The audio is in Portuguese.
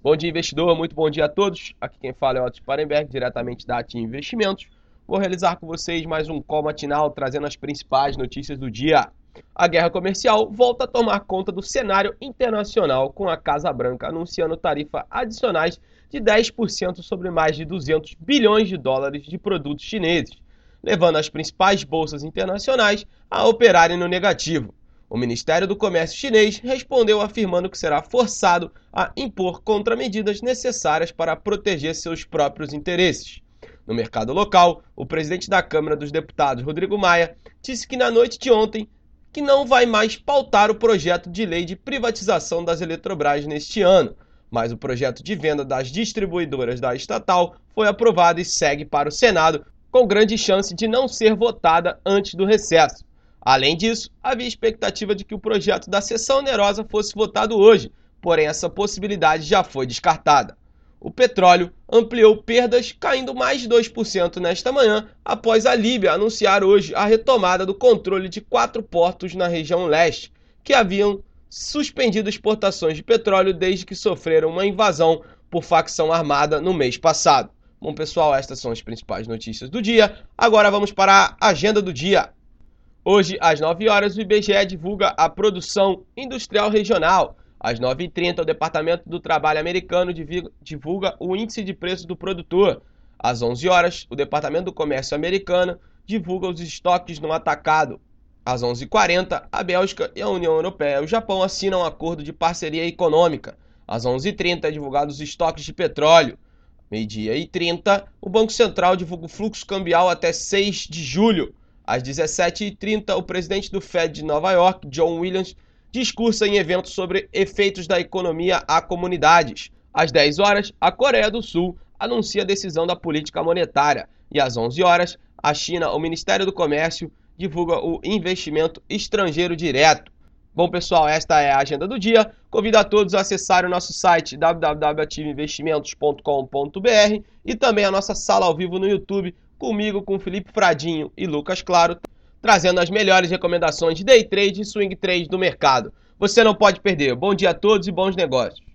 Bom dia, investidor. Muito bom dia a todos. Aqui quem fala é Otto Sparenberg, diretamente da Atim Investimentos. Vou realizar com vocês mais um call matinal trazendo as principais notícias do dia. A guerra comercial volta a tomar conta do cenário internacional, com a Casa Branca anunciando tarifas adicionais de 10% sobre mais de 200 bilhões de dólares de produtos chineses, levando as principais bolsas internacionais a operarem no negativo. O Ministério do Comércio chinês respondeu afirmando que será forçado a impor contramedidas necessárias para proteger seus próprios interesses. No mercado local, o presidente da Câmara dos Deputados, Rodrigo Maia, disse que na noite de ontem que não vai mais pautar o projeto de lei de privatização das Eletrobras neste ano, mas o projeto de venda das distribuidoras da estatal foi aprovado e segue para o Senado, com grande chance de não ser votada antes do recesso. Além disso, havia expectativa de que o projeto da sessão onerosa fosse votado hoje, porém essa possibilidade já foi descartada. O petróleo ampliou perdas, caindo mais de 2% nesta manhã, após a Líbia anunciar hoje a retomada do controle de quatro portos na região leste, que haviam suspendido exportações de petróleo desde que sofreram uma invasão por facção armada no mês passado. Bom, pessoal, estas são as principais notícias do dia. Agora vamos para a agenda do dia. Hoje, às 9 horas, o IBGE divulga a produção industrial regional. Às 9h30, o Departamento do Trabalho americano divulga o índice de preços do produtor. Às 11 horas, o Departamento do Comércio americano divulga os estoques no atacado. Às 11h40, a Bélgica e a União Europeia e o Japão assinam um acordo de parceria econômica. Às 11h30, é divulgado os estoques de petróleo. Meio-dia e 30, o Banco Central divulga o fluxo cambial até 6 de julho. Às 17h30, o presidente do Fed de Nova York, John Williams, discursa em evento sobre efeitos da economia a comunidades. Às 10 horas, a Coreia do Sul anuncia a decisão da política monetária. E às 11 horas, a China, o Ministério do Comércio, divulga o investimento estrangeiro direto. Bom, pessoal, esta é a agenda do dia. Convido a todos a acessar o nosso site www.ativeinvestimentos.com.br e também a nossa sala ao vivo no YouTube comigo, com Felipe Fradinho e Lucas Claro, trazendo as melhores recomendações de day trade e swing trade do mercado. Você não pode perder. Bom dia a todos e bons negócios.